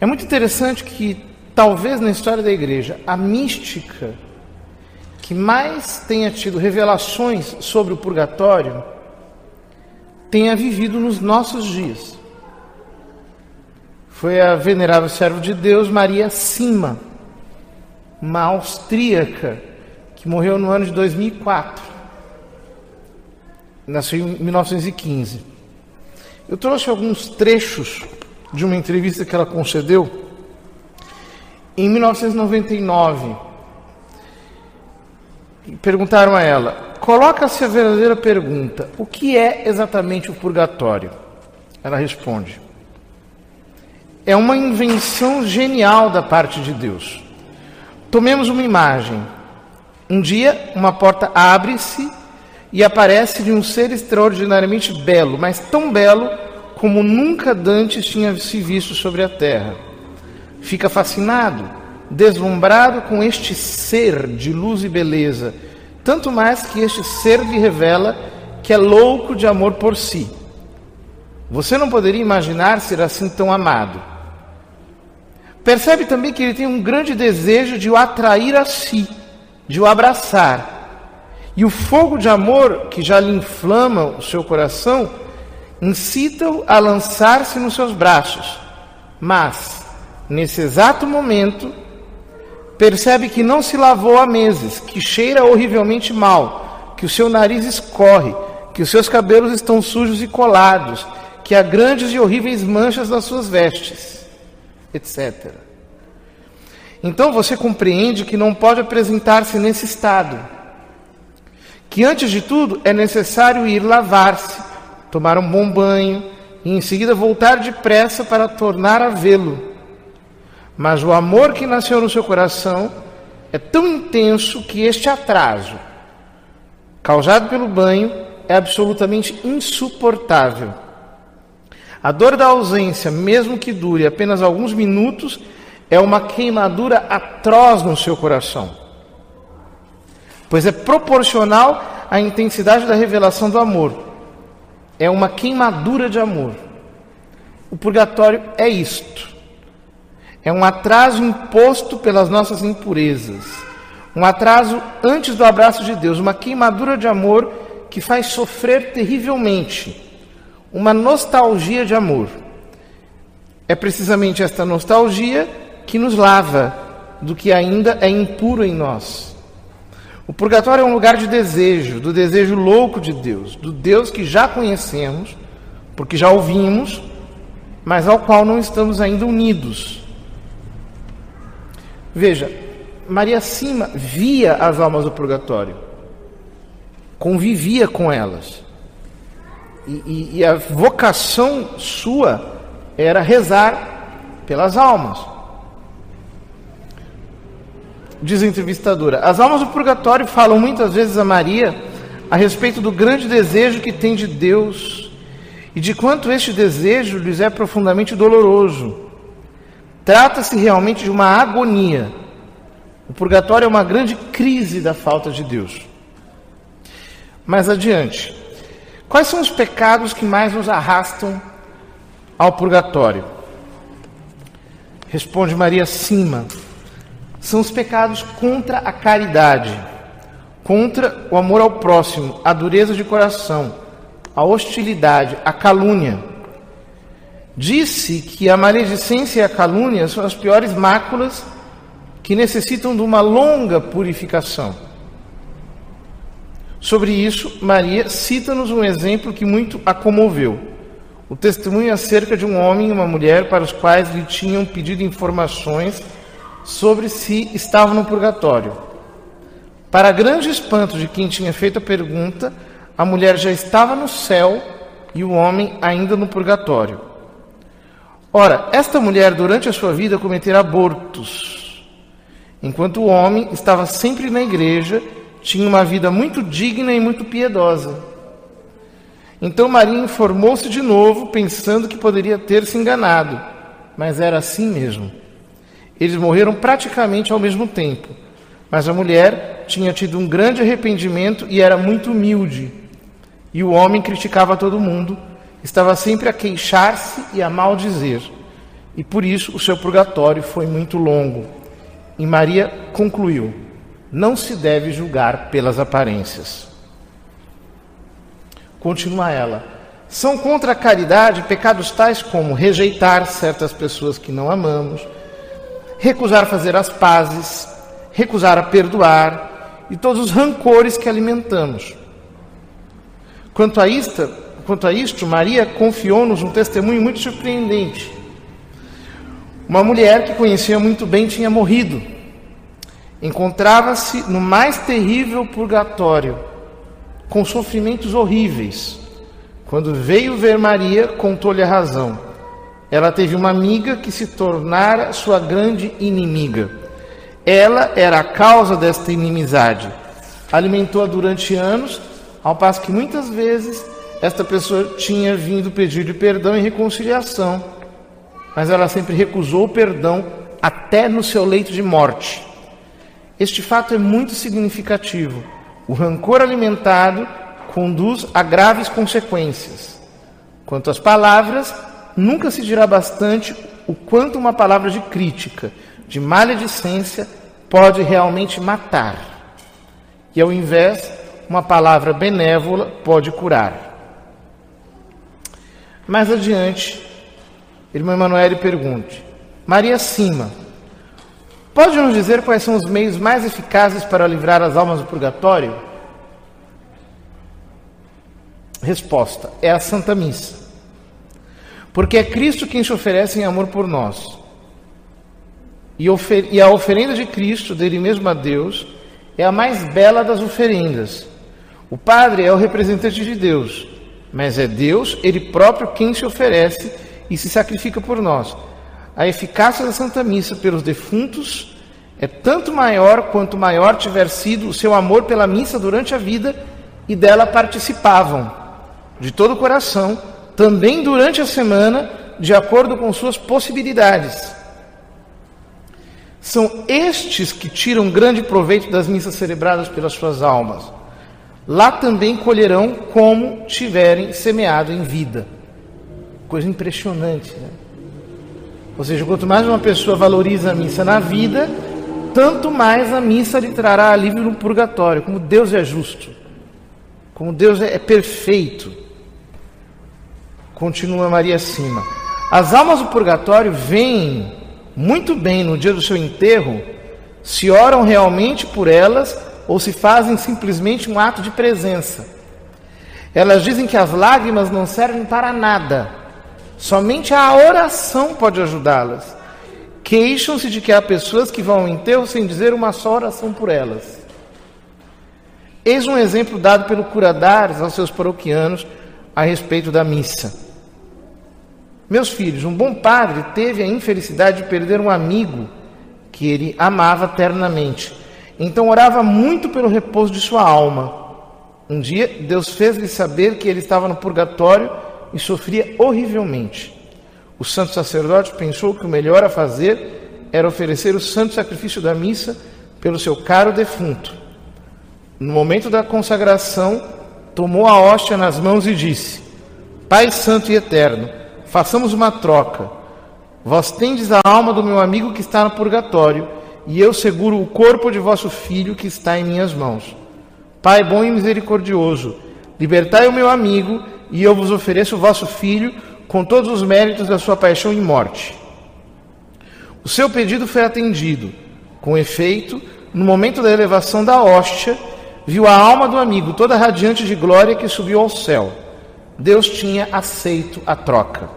É muito interessante que, talvez na história da igreja, a mística que mais tenha tido revelações sobre o purgatório tenha vivido nos nossos dias. Foi a venerável serva de Deus Maria Sima, uma austríaca que morreu no ano de 2004. Nasceu em 1915. Eu trouxe alguns trechos de uma entrevista que ela concedeu em 1999 perguntaram a ela: coloca-se a verdadeira pergunta, o que é exatamente o purgatório? Ela responde: é uma invenção genial da parte de Deus. Tomemos uma imagem. Um dia, uma porta abre-se e aparece de um ser extraordinariamente belo, mas tão belo como nunca dantes tinha se visto sobre a terra. Fica fascinado deslumbrado com este ser de luz e beleza, tanto mais que este ser lhe revela que é louco de amor por si. Você não poderia imaginar ser assim tão amado. Percebe também que ele tem um grande desejo de o atrair a si, de o abraçar. E o fogo de amor que já lhe inflama o seu coração incita-o a lançar-se nos seus braços. Mas, nesse exato momento, Percebe que não se lavou há meses, que cheira horrivelmente mal, que o seu nariz escorre, que os seus cabelos estão sujos e colados, que há grandes e horríveis manchas nas suas vestes, etc. Então você compreende que não pode apresentar-se nesse estado. Que antes de tudo é necessário ir lavar-se, tomar um bom banho e em seguida voltar depressa para tornar a vê-lo mas o amor que nasceu no seu coração é tão intenso que este atraso, causado pelo banho, é absolutamente insuportável. A dor da ausência, mesmo que dure apenas alguns minutos, é uma queimadura atroz no seu coração, pois é proporcional à intensidade da revelação do amor. É uma queimadura de amor. O purgatório é isto. É um atraso imposto pelas nossas impurezas. Um atraso antes do abraço de Deus, uma queimadura de amor que faz sofrer terrivelmente. Uma nostalgia de amor. É precisamente esta nostalgia que nos lava do que ainda é impuro em nós. O purgatório é um lugar de desejo, do desejo louco de Deus, do Deus que já conhecemos, porque já ouvimos, mas ao qual não estamos ainda unidos. Veja, Maria Cima via as almas do purgatório, convivia com elas. E, e, e a vocação sua era rezar pelas almas. Diz a entrevistadora: as almas do purgatório falam muitas vezes a Maria a respeito do grande desejo que tem de Deus e de quanto este desejo lhes é profundamente doloroso. Trata-se realmente de uma agonia. O purgatório é uma grande crise da falta de Deus. Mais adiante, quais são os pecados que mais nos arrastam ao purgatório? Responde Maria Cima. São os pecados contra a caridade, contra o amor ao próximo, a dureza de coração, a hostilidade, a calúnia disse que a maledicência e a calúnia são as piores máculas que necessitam de uma longa purificação. Sobre isso, Maria cita-nos um exemplo que muito a comoveu. O testemunho acerca de um homem e uma mulher para os quais lhe tinham pedido informações sobre se estavam no purgatório. Para grande espanto de quem tinha feito a pergunta, a mulher já estava no céu e o homem ainda no purgatório. Ora, esta mulher durante a sua vida cometera abortos, enquanto o homem estava sempre na igreja, tinha uma vida muito digna e muito piedosa. Então Maria informou-se de novo, pensando que poderia ter se enganado, mas era assim mesmo. Eles morreram praticamente ao mesmo tempo, mas a mulher tinha tido um grande arrependimento e era muito humilde. E o homem criticava todo mundo estava sempre a queixar-se e a maldizer. e por isso o seu purgatório foi muito longo. E Maria concluiu: não se deve julgar pelas aparências. Continua ela. São contra a caridade pecados tais como rejeitar certas pessoas que não amamos, recusar fazer as pazes, recusar a perdoar e todos os rancores que alimentamos. Quanto a isto, quanto a isto Maria confiou-nos um testemunho muito surpreendente. Uma mulher que conhecia muito bem tinha morrido. Encontrava-se no mais terrível purgatório, com sofrimentos horríveis. Quando veio ver Maria, contou-lhe a razão. Ela teve uma amiga que se tornara sua grande inimiga. Ela era a causa desta inimizade. Alimentou-a durante anos, ao passo que muitas vezes esta pessoa tinha vindo pedir-lhe perdão e reconciliação mas ela sempre recusou o perdão até no seu leito de morte. Este fato é muito significativo. O rancor alimentado conduz a graves consequências. Quanto às palavras, nunca se dirá bastante o quanto uma palavra de crítica, de maledicência, pode realmente matar. E ao invés, uma palavra benévola pode curar. Mais adiante, Irmã Emanuele pergunte: Maria Cima, pode nos dizer quais são os meios mais eficazes para livrar as almas do purgatório? Resposta: é a Santa Missa. Porque é Cristo quem se oferece em amor por nós. E, ofer e a oferenda de Cristo, dele mesmo a Deus, é a mais bela das oferendas. O Padre é o representante de Deus, mas é Deus, Ele próprio, quem se oferece e se sacrifica por nós. A eficácia da Santa Missa pelos defuntos é tanto maior quanto maior tiver sido o seu amor pela missa durante a vida e dela participavam de todo o coração, também durante a semana, de acordo com suas possibilidades. São estes que tiram grande proveito das missas celebradas pelas suas almas. Lá também colherão como tiverem semeado em vida. Coisa impressionante, né? Ou seja, quanto mais uma pessoa valoriza a missa na vida, tanto mais a missa lhe trará alívio no purgatório. Como Deus é justo, como Deus é, perfeito. Continua Maria acima. As almas do purgatório vêm muito bem no dia do seu enterro, se oram realmente por elas ou se fazem simplesmente um ato de presença. Elas dizem que as lágrimas não servem para nada Somente a oração pode ajudá-las. Queixam-se de que há pessoas que vão ao enterro sem dizer uma só oração por elas. Eis um exemplo dado pelo Curadares aos seus paroquianos a respeito da missa. Meus filhos, um bom padre teve a infelicidade de perder um amigo que ele amava ternamente. Então orava muito pelo repouso de sua alma. Um dia, Deus fez-lhe saber que ele estava no purgatório e sofria horrivelmente. O santo sacerdote pensou que o melhor a fazer era oferecer o santo sacrifício da missa pelo seu caro defunto. No momento da consagração, tomou a hóstia nas mãos e disse: Pai Santo e Eterno, façamos uma troca. Vós tendes a alma do meu amigo que está no purgatório, e eu seguro o corpo de vosso filho que está em minhas mãos. Pai bom e misericordioso, libertai o meu amigo e eu vos ofereço o vosso filho com todos os méritos da sua paixão e morte. O seu pedido foi atendido. Com efeito, no momento da elevação da hóstia, viu a alma do amigo toda radiante de glória que subiu ao céu. Deus tinha aceito a troca.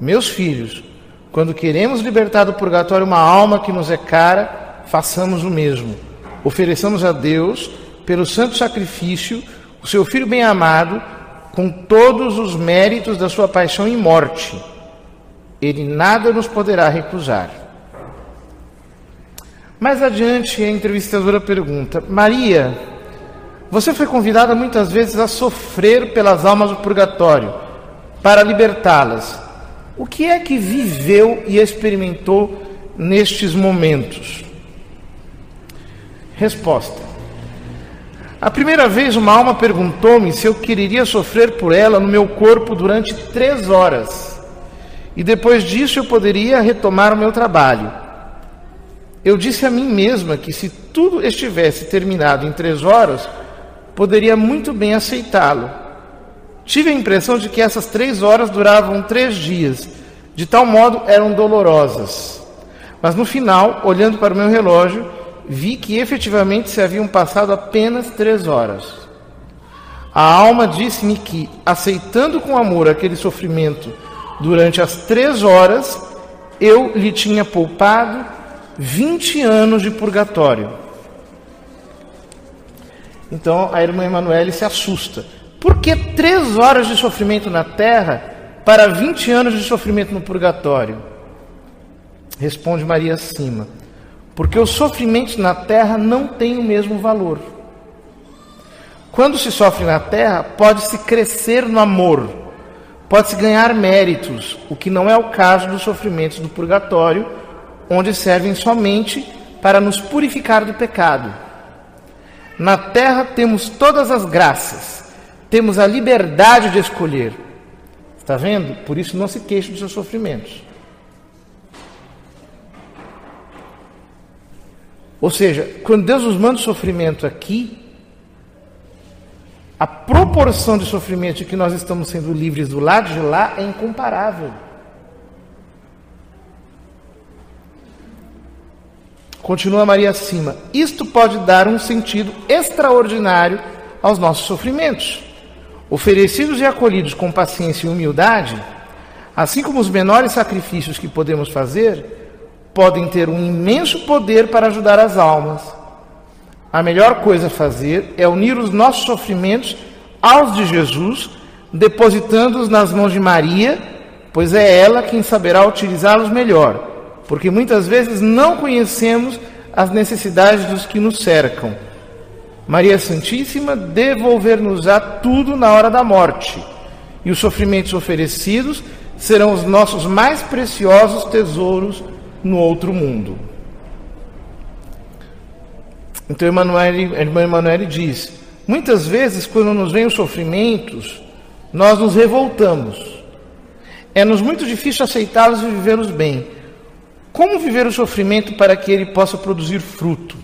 Meus filhos, quando queremos libertar do purgatório uma alma que nos é cara, façamos o mesmo. Ofereçamos a Deus, pelo santo sacrifício, o seu filho bem-amado, com todos os méritos da sua paixão e morte. Ele nada nos poderá recusar. Mais adiante, a entrevistadora pergunta: Maria, você foi convidada muitas vezes a sofrer pelas almas do purgatório, para libertá-las. O que é que viveu e experimentou nestes momentos? Resposta: a primeira vez, uma alma perguntou-me se eu quereria sofrer por ela no meu corpo durante três horas. e depois disso eu poderia retomar o meu trabalho. Eu disse a mim mesma que se tudo estivesse terminado em três horas, poderia muito bem aceitá-lo. Tive a impressão de que essas três horas duravam três dias, de tal modo eram dolorosas. Mas no final, olhando para o meu relógio, vi que efetivamente se haviam passado apenas três horas. A alma disse-me que, aceitando com amor aquele sofrimento durante as três horas, eu lhe tinha poupado 20 anos de purgatório. Então a irmã Emanuele se assusta. Por que três horas de sofrimento na terra para 20 anos de sofrimento no purgatório? Responde Maria Cima. Porque os sofrimentos na terra não têm o mesmo valor. Quando se sofre na terra, pode-se crescer no amor, pode-se ganhar méritos, o que não é o caso dos sofrimentos do purgatório, onde servem somente para nos purificar do pecado. Na terra temos todas as graças, temos a liberdade de escolher. Está vendo? Por isso não se queixe dos seus sofrimentos. Ou seja, quando Deus nos manda sofrimento aqui, a proporção de sofrimento que nós estamos sendo livres do lado de lá é incomparável. Continua Maria acima. Isto pode dar um sentido extraordinário aos nossos sofrimentos. Oferecidos e acolhidos com paciência e humildade, assim como os menores sacrifícios que podemos fazer, podem ter um imenso poder para ajudar as almas. A melhor coisa a fazer é unir os nossos sofrimentos aos de Jesus, depositando-os nas mãos de Maria, pois é ela quem saberá utilizá-los melhor porque muitas vezes não conhecemos as necessidades dos que nos cercam. Maria Santíssima devolver-nos-á tudo na hora da morte, e os sofrimentos oferecidos serão os nossos mais preciosos tesouros no outro mundo. Então, Emanuele, a irmã Emanuele diz: muitas vezes, quando nos vêm os sofrimentos, nós nos revoltamos. É-nos muito difícil aceitá-los e vivê-los bem. Como viver o sofrimento para que ele possa produzir fruto?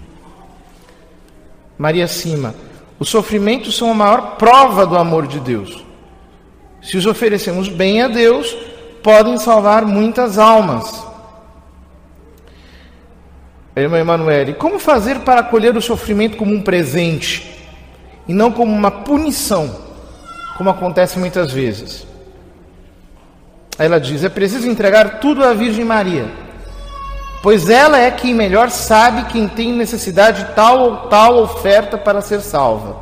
Maria Cima, os sofrimentos são a maior prova do amor de Deus. Se os oferecemos bem a Deus, podem salvar muitas almas. Irmã Emanuele, como fazer para acolher o sofrimento como um presente e não como uma punição, como acontece muitas vezes? Ela diz: é preciso entregar tudo à Virgem Maria pois ela é quem melhor sabe quem tem necessidade de tal ou tal oferta para ser salva.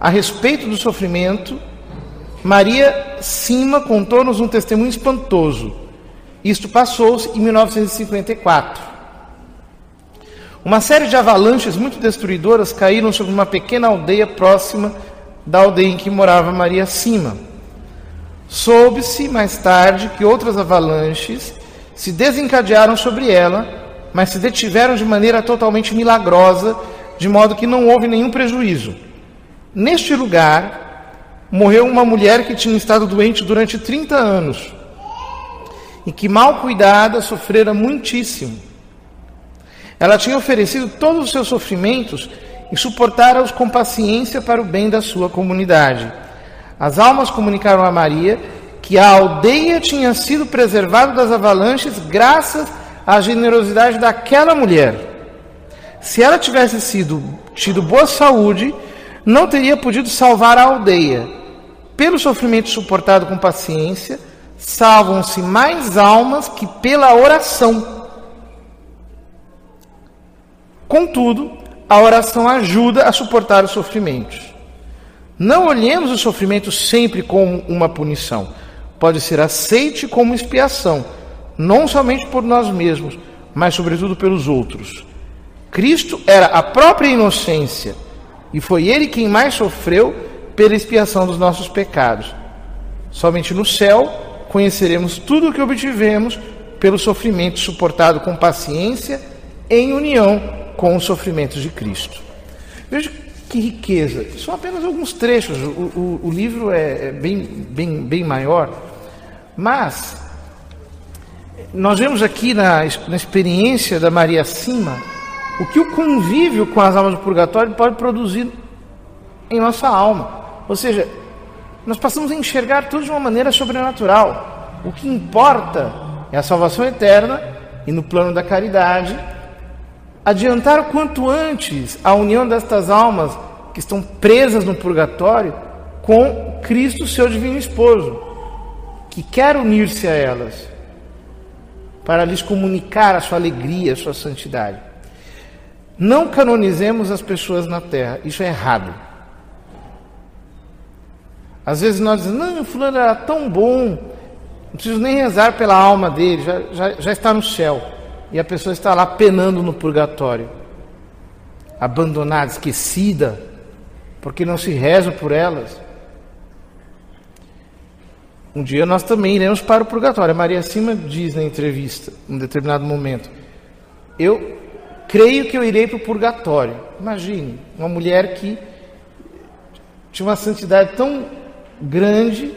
A respeito do sofrimento, Maria Cima contou-nos um testemunho espantoso. Isto passou-se em 1954. Uma série de avalanches muito destruidoras caíram sobre uma pequena aldeia próxima da aldeia em que morava Maria Cima. Soube-se mais tarde que outras avalanches se desencadearam sobre ela, mas se detiveram de maneira totalmente milagrosa, de modo que não houve nenhum prejuízo. Neste lugar, morreu uma mulher que tinha estado doente durante 30 anos e que, mal cuidada, sofrera muitíssimo. Ela tinha oferecido todos os seus sofrimentos e suportara-os com paciência para o bem da sua comunidade. As almas comunicaram a Maria que a aldeia tinha sido preservada das avalanches graças à generosidade daquela mulher. Se ela tivesse sido tido boa saúde, não teria podido salvar a aldeia. Pelo sofrimento suportado com paciência, salvam-se mais almas que pela oração. Contudo, a oração ajuda a suportar os sofrimentos. Não olhemos o sofrimento sempre como uma punição pode ser aceite como expiação, não somente por nós mesmos, mas sobretudo pelos outros. Cristo era a própria inocência e foi ele quem mais sofreu pela expiação dos nossos pecados. Somente no céu conheceremos tudo o que obtivemos pelo sofrimento suportado com paciência em união com os sofrimentos de Cristo. Veja que riqueza! São apenas alguns trechos, o, o, o livro é, é bem, bem, bem maior, mas nós vemos aqui na, na experiência da Maria Cima o que o convívio com as almas do purgatório pode produzir em nossa alma. Ou seja, nós passamos a enxergar tudo de uma maneira sobrenatural. O que importa é a salvação eterna e no plano da caridade, adiantar o quanto antes a união destas almas que estão presas no purgatório com Cristo, seu divino esposo, que quer unir-se a elas para lhes comunicar a sua alegria, a sua santidade. Não canonizemos as pessoas na terra, isso é errado. Às vezes nós dizemos, não, fulano era tão bom, não preciso nem rezar pela alma dele, já, já, já está no céu. E a pessoa está lá penando no purgatório, abandonada, esquecida, porque não se reza por elas. Um dia nós também iremos para o purgatório. A Maria Cima diz na entrevista, em determinado momento: Eu creio que eu irei para o purgatório. Imagine, uma mulher que tinha uma santidade tão grande,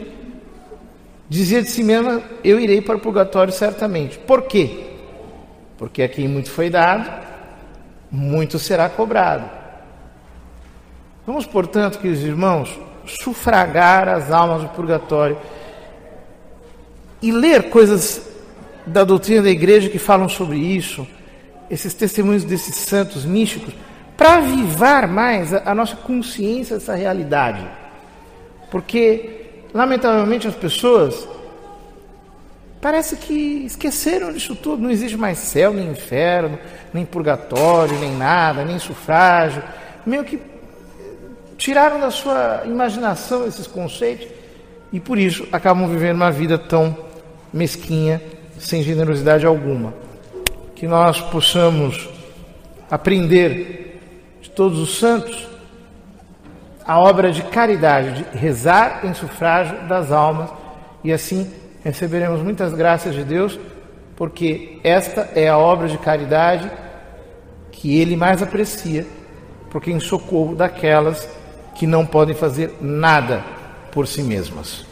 dizia de si mesma: Eu irei para o purgatório certamente. Por quê? Porque a quem muito foi dado, muito será cobrado. Vamos, portanto, queridos irmãos, sufragar as almas do purgatório e ler coisas da doutrina da igreja que falam sobre isso, esses testemunhos desses santos místicos, para avivar mais a, a nossa consciência dessa realidade. Porque, lamentavelmente, as pessoas parece que esqueceram disso tudo. Não existe mais céu, nem inferno, nem purgatório, nem nada, nem sufrágio. Meio que tiraram da sua imaginação esses conceitos e por isso acabam vivendo uma vida tão mesquinha, sem generosidade alguma. Que nós possamos aprender de todos os santos a obra de caridade, de rezar em sufrágio das almas e assim receberemos muitas graças de Deus, porque esta é a obra de caridade que ele mais aprecia, porque em socorro daquelas que não podem fazer nada por si mesmas.